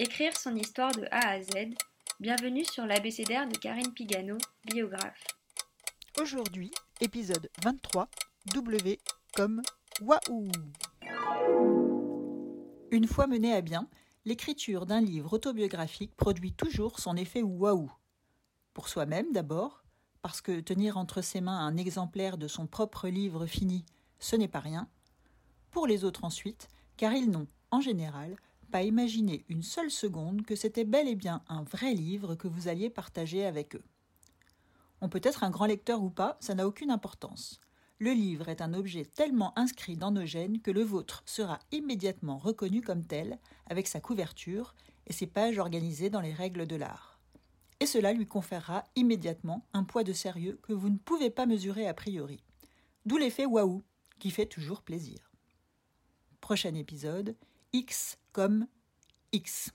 Écrire son histoire de A à Z. Bienvenue sur l'abécédaire de Karine Pigano, biographe. Aujourd'hui, épisode 23, W comme Waouh Une fois menée à bien, l'écriture d'un livre autobiographique produit toujours son effet waouh. Pour soi-même d'abord, parce que tenir entre ses mains un exemplaire de son propre livre fini, ce n'est pas rien. Pour les autres ensuite, car ils n'ont, en général, pas imaginer une seule seconde que c'était bel et bien un vrai livre que vous alliez partager avec eux. On peut être un grand lecteur ou pas, ça n'a aucune importance. Le livre est un objet tellement inscrit dans nos gènes que le vôtre sera immédiatement reconnu comme tel, avec sa couverture et ses pages organisées dans les règles de l'art. Et cela lui conférera immédiatement un poids de sérieux que vous ne pouvez pas mesurer a priori. D'où l'effet waouh, qui fait toujours plaisir. Prochain épisode, X comme X.